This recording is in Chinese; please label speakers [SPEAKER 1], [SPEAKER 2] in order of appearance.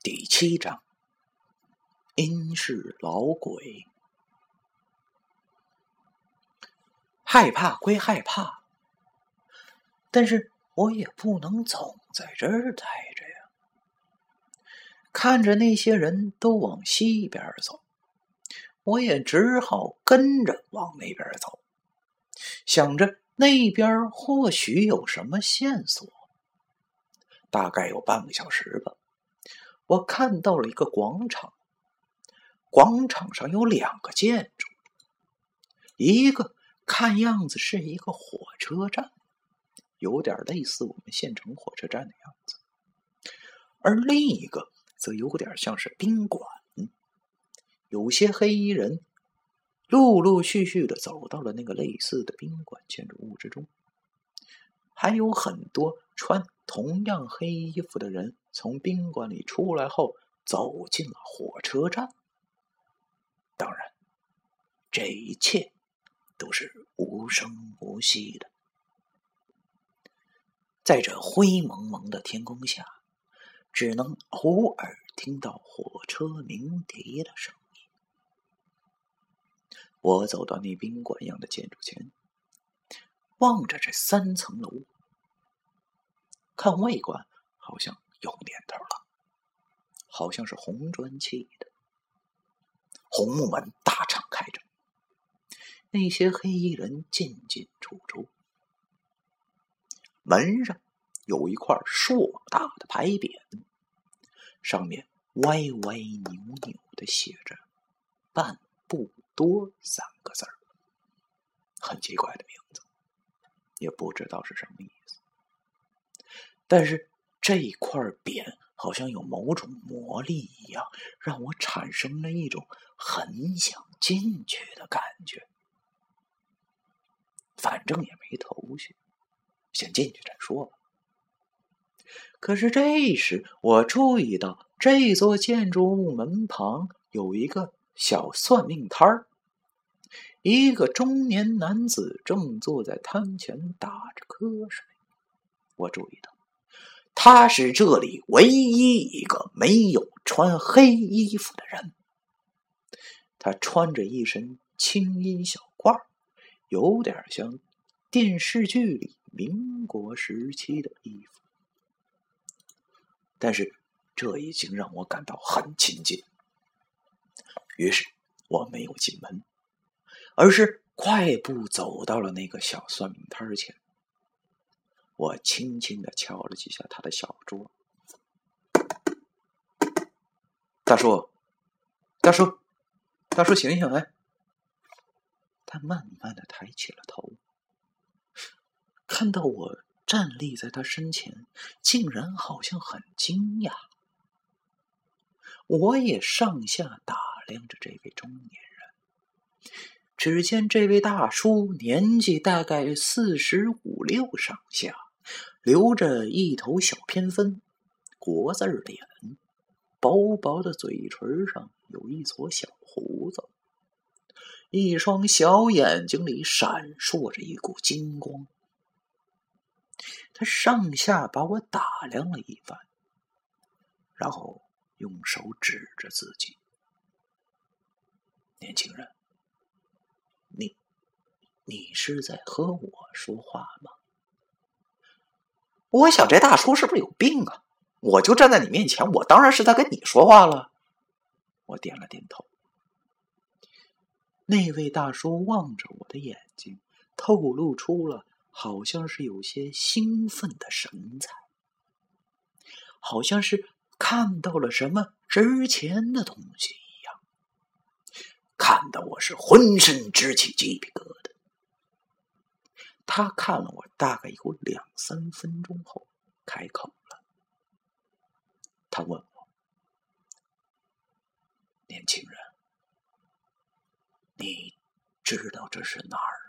[SPEAKER 1] 第七章，阴世老鬼。害怕归害怕，但是我也不能总在这儿待着呀。看着那些人都往西边走，我也只好跟着往那边走，想着那边或许有什么线索。大概有半个小时吧。我看到了一个广场，广场上有两个建筑，一个看样子是一个火车站，有点类似我们县城火车站的样子，而另一个则有点像是宾馆。有些黑衣人陆陆续续的走到了那个类似的宾馆建筑物之中，还有很多穿同样黑衣服的人。从宾馆里出来后，走进了火车站。当然，这一切都是无声无息的。在这灰蒙蒙的天空下，只能偶尔听到火车鸣笛的声音。我走到那宾馆样的建筑前，望着这三层楼，看外观，好像。有年头了，好像是红砖砌的。红木门大敞开着，那些黑衣人进进出出。门上有一块硕大的牌匾，上面歪歪扭扭的写着“半不多”三个字儿，很奇怪的名字，也不知道是什么意思。但是。这块匾好像有某种魔力一样，让我产生了一种很想进去的感觉。反正也没头绪，先进去再说吧。可是这时，我注意到这座建筑物门旁有一个小算命摊儿，一个中年男子正坐在摊前打着瞌睡。我注意到。他是这里唯一一个没有穿黑衣服的人。他穿着一身青衣小褂，有点像电视剧里民国时期的衣服。但是这已经让我感到很亲近。于是我没有进门，而是快步走到了那个小算命摊前。我轻轻的敲了几下他的小桌，大叔，大叔，大叔，醒醒来！他慢慢的抬起了头，看到我站立在他身前，竟然好像很惊讶。我也上下打量着这位中年人，只见这位大叔年纪大概四十五六上下。留着一头小偏分，国字脸，薄薄的嘴唇上有一撮小胡子，一双小眼睛里闪烁着一股金光。他上下把我打量了一番，然后用手指着自己：“年轻人，你是在和我说话吗？”我想这大叔是不是有病啊？我就站在你面前，我当然是在跟你说话了。我点了点头。那位大叔望着我的眼睛，透露出了好像是有些兴奋的神采，好像是看到了什么值钱的东西一样，看得我是浑身直起鸡皮疙瘩。他看了我大概有两三分钟后，开口了。他问我：“年轻人，你知道这是哪儿